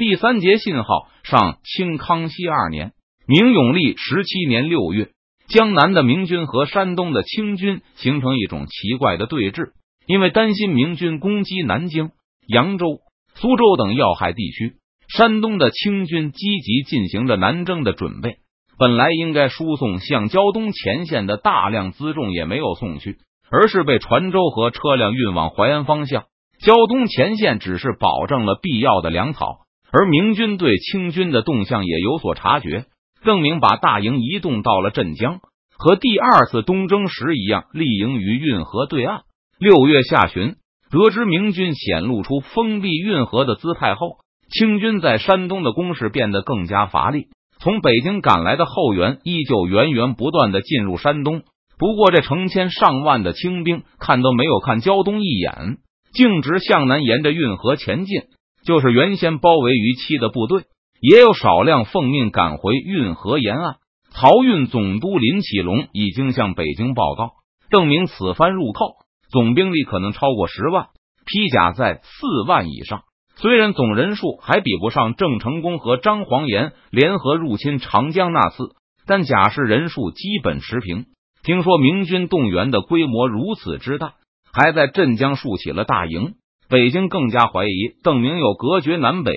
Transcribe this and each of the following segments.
第三节信号上，清康熙二年，明永历十七年六月，江南的明军和山东的清军形成一种奇怪的对峙。因为担心明军攻击南京、扬州、苏州等要害地区，山东的清军积极进行着南征的准备。本来应该输送向胶东前线的大量辎重也没有送去，而是被船舟和车辆运往淮安方向。胶东前线只是保证了必要的粮草，而明军对清军的动向也有所察觉。邓明把大营移动到了镇江，和第二次东征时一样，立营于运河对岸。六月下旬，得知明军显露出封闭运河的姿态后，清军在山东的攻势变得更加乏力。从北京赶来的后援依旧源源不断的进入山东，不过这成千上万的清兵看都没有看胶东一眼，径直向南沿着运河前进。就是原先包围于期的部队，也有少量奉命赶回运河沿岸。漕运总督林启龙已经向北京报告，证明此番入寇。总兵力可能超过十万，披甲在四万以上。虽然总人数还比不上郑成功和张煌言联合入侵长江那次，但假设人数基本持平。听说明军动员的规模如此之大，还在镇江竖起了大营，北京更加怀疑邓明有隔绝南北、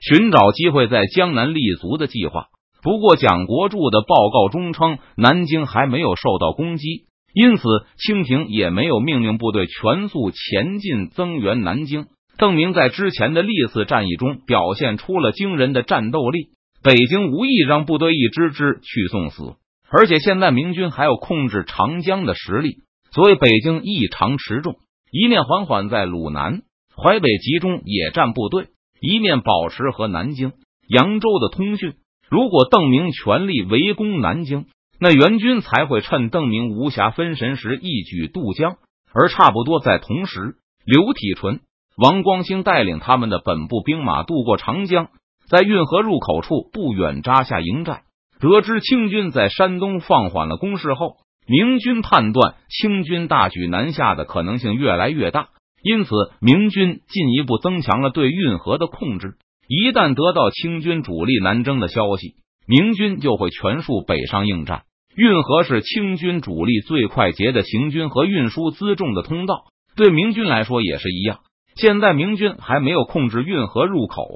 寻找机会在江南立足的计划。不过，蒋国柱的报告中称，南京还没有受到攻击。因此，清廷也没有命令部队全速前进增援南京。邓明在之前的历次战役中表现出了惊人的战斗力，北京无意让部队一支支去送死。而且现在明军还有控制长江的实力，所以北京异常持重，一面缓缓在鲁南、淮北集中野战部队，一面保持和南京、扬州的通讯。如果邓明全力围攻南京，那援军才会趁邓明无暇分神时一举渡江，而差不多在同时，刘体纯、王光兴带领他们的本部兵马渡过长江，在运河入口处不远扎下营寨。得知清军在山东放缓了攻势后，明军判断清军大举南下的可能性越来越大，因此明军进一步增强了对运河的控制。一旦得到清军主力南征的消息，明军就会全数北上应战。运河是清军主力最快捷的行军和运输辎重的通道，对明军来说也是一样。现在明军还没有控制运河入口，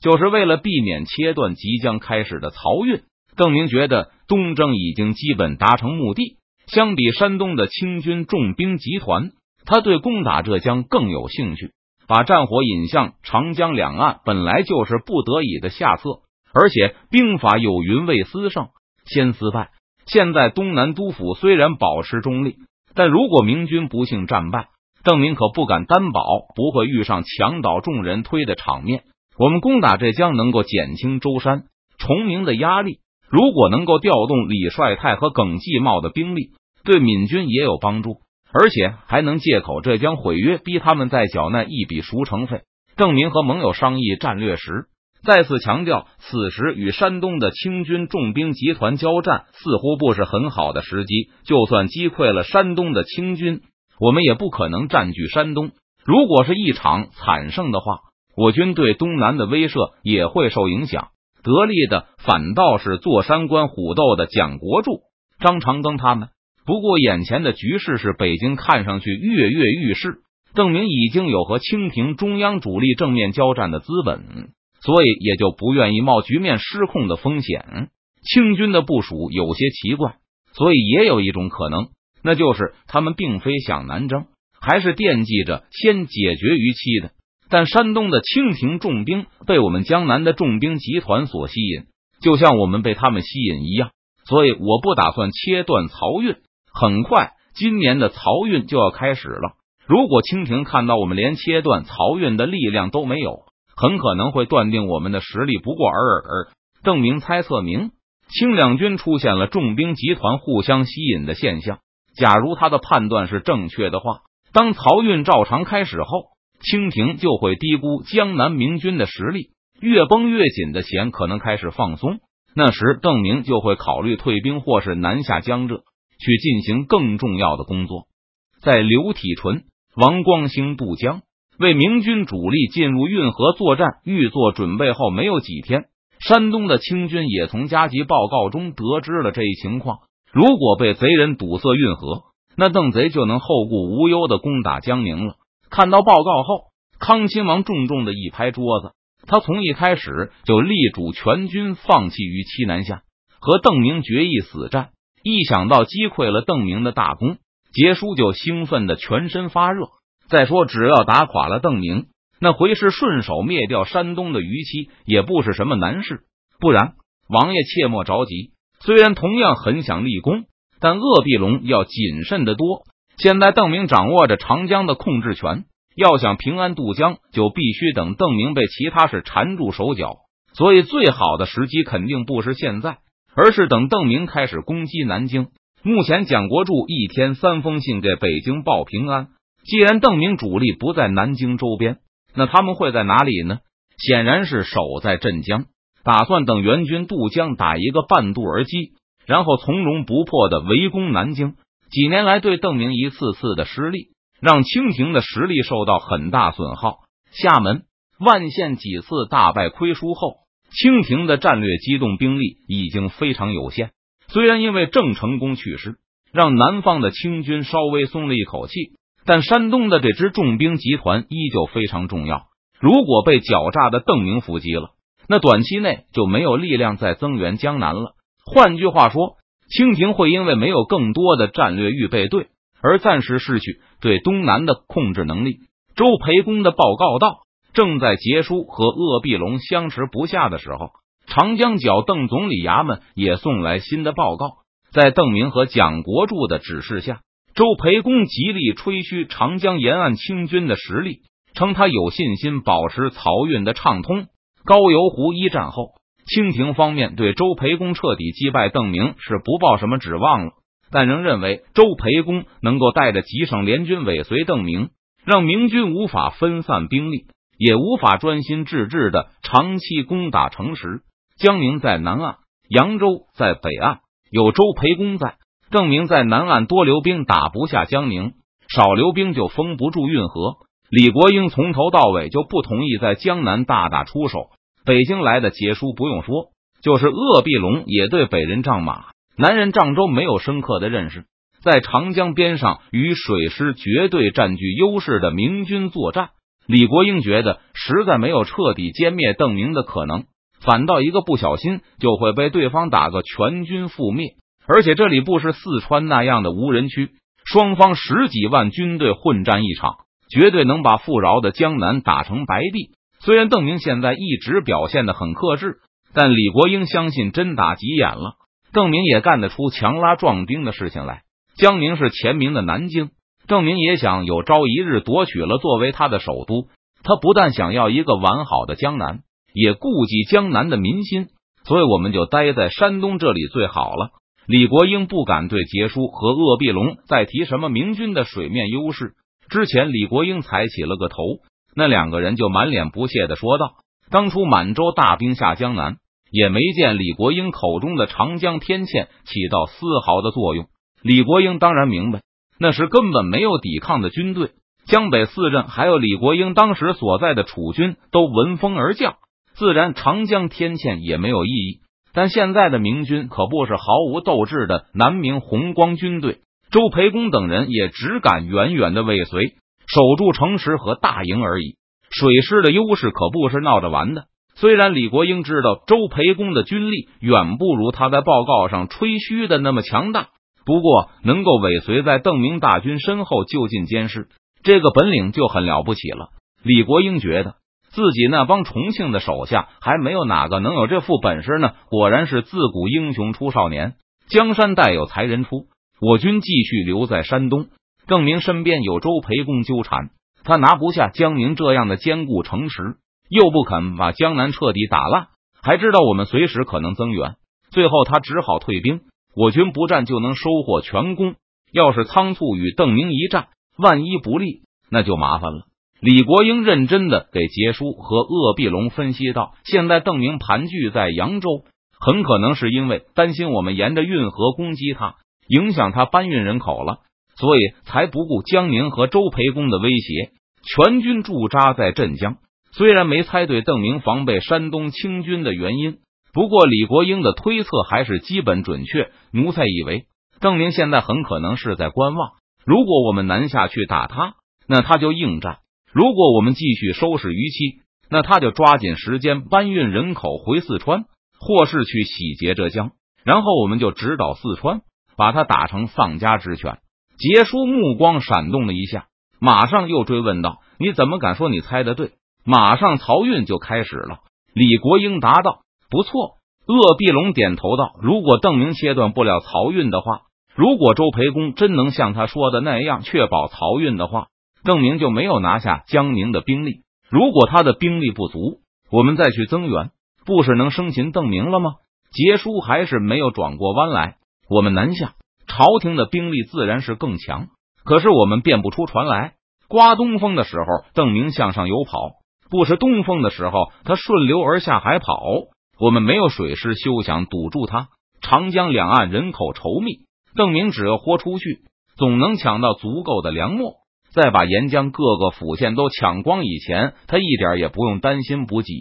就是为了避免切断即将开始的漕运。邓明觉得东征已经基本达成目的。相比山东的清军重兵集团，他对攻打浙江更有兴趣。把战火引向长江两岸，本来就是不得已的下策。而且兵法有云：“未思胜，先思败。”现在东南督府虽然保持中立，但如果明军不幸战败，邓明可不敢担保不会遇上墙倒众人推的场面。我们攻打浙江能够减轻舟山、崇明的压力，如果能够调动李帅泰和耿继茂的兵力，对闽军也有帮助，而且还能借口浙江毁约，逼他们再缴纳一笔赎城费。邓明和盟友商议战略时。再次强调，此时与山东的清军重兵集团交战似乎不是很好的时机。就算击溃了山东的清军，我们也不可能占据山东。如果是一场惨胜的话，我军对东南的威慑也会受影响。得利的反倒是坐山观虎斗的蒋国柱、张长庚他们。不过，眼前的局势是北京看上去跃跃欲试，证明已经有和清廷中央主力正面交战的资本。所以也就不愿意冒局面失控的风险。清军的部署有些奇怪，所以也有一种可能，那就是他们并非想南征，还是惦记着先解决于期的。但山东的清廷重兵被我们江南的重兵集团所吸引，就像我们被他们吸引一样。所以我不打算切断漕运。很快，今年的漕运就要开始了。如果清廷看到我们连切断漕运的力量都没有，很可能会断定我们的实力不过尔尔。邓明猜测明清两军出现了重兵集团互相吸引的现象。假如他的判断是正确的话，当漕运照常开始后，清廷就会低估江南明军的实力，越绷越紧的弦可能开始放松。那时，邓明就会考虑退兵或是南下江浙，去进行更重要的工作。在刘体纯、王光兴渡江。为明军主力进入运河作战预做准备后，没有几天，山东的清军也从加急报告中得知了这一情况。如果被贼人堵塞运河，那邓贼就能后顾无忧的攻打江宁了。看到报告后，康亲王重重的一拍桌子，他从一开始就力主全军放弃于西南下，和邓明决一死战。一想到击溃了邓明的大功，杰叔就兴奋的全身发热。再说，只要打垮了邓明，那回师顺手灭掉山东的余期也不是什么难事。不然，王爷切莫着急。虽然同样很想立功，但鄂必龙要谨慎的多。现在邓明掌握着长江的控制权，要想平安渡江，就必须等邓明被其他事缠住手脚。所以，最好的时机肯定不是现在，而是等邓明开始攻击南京。目前，蒋国柱一天三封信给北京报平安。既然邓明主力不在南京周边，那他们会在哪里呢？显然是守在镇江，打算等援军渡江，打一个半渡而击，然后从容不迫的围攻南京。几年来对邓明一次次的失利，让清廷的实力受到很大损耗。厦门、万县几次大败亏输后，清廷的战略机动兵力已经非常有限。虽然因为郑成功去世，让南方的清军稍微松了一口气，但山东的这支重兵集团依旧非常重要。如果被狡诈的邓明伏击了，那短期内就没有力量再增援江南了。换句话说。清廷会因为没有更多的战略预备队而暂时失去对东南的控制能力。周培公的报告道：“正在杰叔和鄂必龙相持不下的时候，长江角邓总理衙门也送来新的报告。在邓明和蒋国柱的指示下，周培公极力吹嘘长江沿岸清军的实力，称他有信心保持漕运的畅通。高邮湖一战后。”清廷方面对周培公彻底击败邓明是不抱什么指望了，但仍认为周培公能够带着几省联军尾随邓明，让明军无法分散兵力，也无法专心致志的长期攻打城池。江宁在南岸，扬州在北岸，有周培公在，邓明在南岸多留兵打不下江宁，少留兵就封不住运河。李国英从头到尾就不同意在江南大打出手。北京来的杰叔不用说，就是鄂必龙也对北人仗马、南人仗舟没有深刻的认识。在长江边上与水师绝对占据优势的明军作战，李国英觉得实在没有彻底歼灭邓明的可能，反倒一个不小心就会被对方打个全军覆灭。而且这里不是四川那样的无人区，双方十几万军队混战一场，绝对能把富饶的江南打成白地。虽然邓明现在一直表现的很克制，但李国英相信真打急眼了，邓明也干得出强拉壮丁的事情来。江宁是前明的南京，邓明也想有朝一日夺取了作为他的首都。他不但想要一个完好的江南，也顾及江南的民心，所以我们就待在山东这里最好了。李国英不敢对杰叔和鄂必龙再提什么明军的水面优势。之前李国英才起了个头。那两个人就满脸不屑的说道：“当初满洲大兵下江南，也没见李国英口中的长江天堑起到丝毫的作用。李国英当然明白，那时根本没有抵抗的军队。江北四镇还有李国英当时所在的楚军都闻风而降，自然长江天堑也没有意义。但现在的明军可不是毫无斗志的南明红光军队，周培公等人也只敢远远的尾随。”守住城池和大营而已，水师的优势可不是闹着玩的。虽然李国英知道周培公的军力远不如他在报告上吹嘘的那么强大，不过能够尾随在邓明大军身后就近监视，这个本领就很了不起了。李国英觉得自己那帮重庆的手下还没有哪个能有这副本事呢。果然是自古英雄出少年，江山代有才人出。我军继续留在山东。邓明身边有周培公纠缠，他拿不下江宁这样的坚固城池，又不肯把江南彻底打烂，还知道我们随时可能增援，最后他只好退兵。我军不战就能收获全功，要是仓促与邓明一战，万一不利，那就麻烦了。李国英认真的给杰叔和鄂必龙分析道：“现在邓明盘踞在扬州，很可能是因为担心我们沿着运河攻击他，影响他搬运人口了。”所以才不顾江宁和周培公的威胁，全军驻扎在镇江。虽然没猜对邓明防备山东清军的原因，不过李国英的推测还是基本准确。奴才以为邓明现在很可能是在观望。如果我们南下去打他，那他就应战；如果我们继续收拾余期，那他就抓紧时间搬运人口回四川，或是去洗劫浙江，然后我们就直捣四川，把他打成丧家之犬。杰叔目光闪动了一下，马上又追问道：“你怎么敢说你猜的对？”马上漕运就开始了。李国英答道：“不错。”鄂必龙点头道：“如果邓明切断不了漕运的话。”如果周培公真能像他说的那样确保漕运的话，邓明就没有拿下江宁的兵力。如果他的兵力不足，我们再去增援，不是能生擒邓明了吗？杰叔还是没有转过弯来。我们南下，朝廷的兵力自然是更强。可是我们变不出船来。刮东风的时候，邓明向上游跑；不是东风的时候，他顺流而下海跑。我们没有水师，休想堵住他。长江两岸人口稠密。邓明只要豁出去，总能抢到足够的粮秣，再把沿江各个府县都抢光。以前他一点也不用担心补给。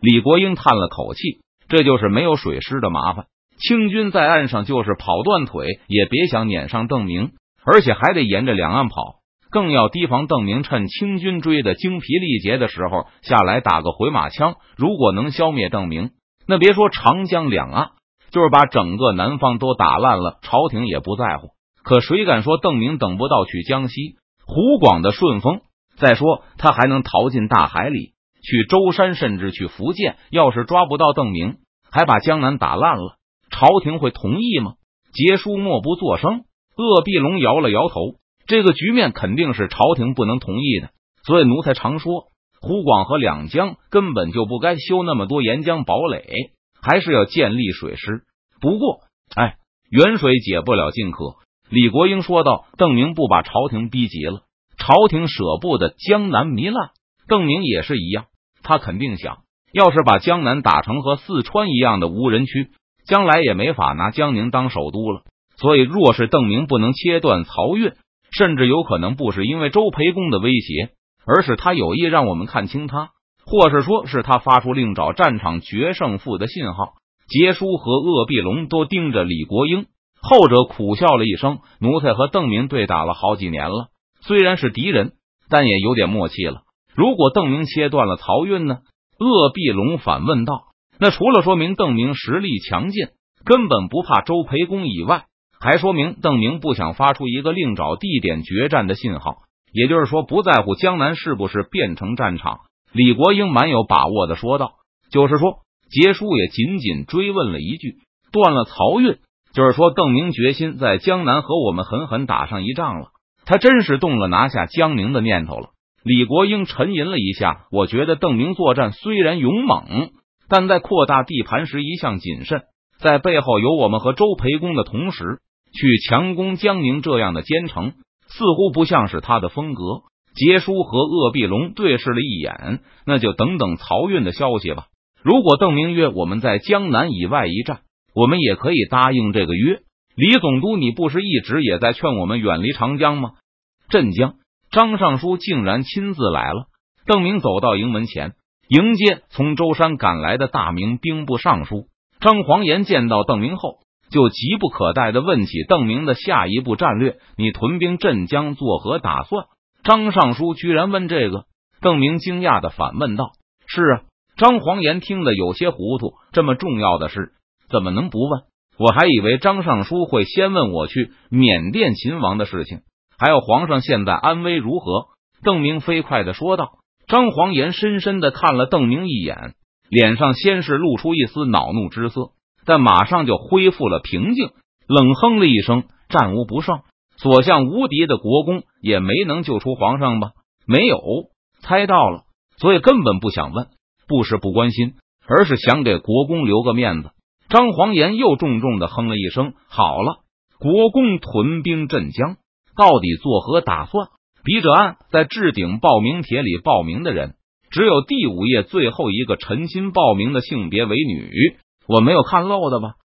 李国英叹了口气，这就是没有水师的麻烦。清军在岸上就是跑断腿，也别想撵上邓明，而且还得沿着两岸跑，更要提防邓明趁清军追的精疲力竭的时候下来打个回马枪。如果能消灭邓明，那别说长江两岸。就是把整个南方都打烂了，朝廷也不在乎。可谁敢说邓明等不到去江西、湖广的顺风？再说他还能逃进大海里，去舟山，甚至去福建。要是抓不到邓明，还把江南打烂了，朝廷会同意吗？杰叔默不作声。鄂必龙摇了摇头，这个局面肯定是朝廷不能同意的。所以奴才常说，湖广和两江根本就不该修那么多沿江堡垒。还是要建立水师，不过，哎，远水解不了近渴。李国英说道：“邓明不把朝廷逼急了，朝廷舍不得江南糜烂。邓明也是一样，他肯定想，要是把江南打成和四川一样的无人区，将来也没法拿江宁当首都了。所以，若是邓明不能切断漕运，甚至有可能不是因为周培公的威胁，而是他有意让我们看清他。”或是说是他发出另找战场决胜负的信号，杰叔和鄂必龙都盯着李国英，后者苦笑了一声：“奴才和邓明对打了好几年了，虽然是敌人，但也有点默契了。如果邓明切断了漕运呢？”鄂必龙反问道：“那除了说明邓明实力强劲，根本不怕周培公以外，还说明邓明不想发出一个另找地点决战的信号，也就是说，不在乎江南是不是变成战场。”李国英蛮有把握的说道：“就是说，杰叔也仅仅追问了一句，断了漕运，就是说，邓明决心在江南和我们狠狠打上一仗了。他真是动了拿下江宁的念头了。”李国英沉吟了一下，我觉得邓明作战虽然勇猛，但在扩大地盘时一向谨慎，在背后有我们和周培公的同时，去强攻江宁这样的奸臣，似乎不像是他的风格。杰叔和鄂必龙对视了一眼，那就等等漕运的消息吧。如果邓明约我们在江南以外一战，我们也可以答应这个约。李总督，你不是一直也在劝我们远离长江吗？镇江，张尚书竟然亲自来了。邓明走到营门前，迎接从舟山赶来的大明兵部尚书张黄岩。见到邓明后，就急不可待的问起邓明的下一步战略：你屯兵镇江作何打算？张尚书居然问这个，邓明惊讶的反问道：“是啊。”张黄岩听得有些糊涂，这么重要的事怎么能不问？我还以为张尚书会先问我去缅甸秦王的事情，还有皇上现在安危如何。邓明飞快的说道。张黄岩深深的看了邓明一眼，脸上先是露出一丝恼怒之色，但马上就恢复了平静，冷哼了一声：“战无不胜。”所向无敌的国公也没能救出皇上吧？没有，猜到了，所以根本不想问，不是不关心，而是想给国公留个面子。张黄岩又重重的哼了一声：“好了，国公屯兵镇江，到底作何打算？”笔者案在置顶报名帖里报名的人，只有第五页最后一个陈鑫报名的性别为女，我没有看漏的吧？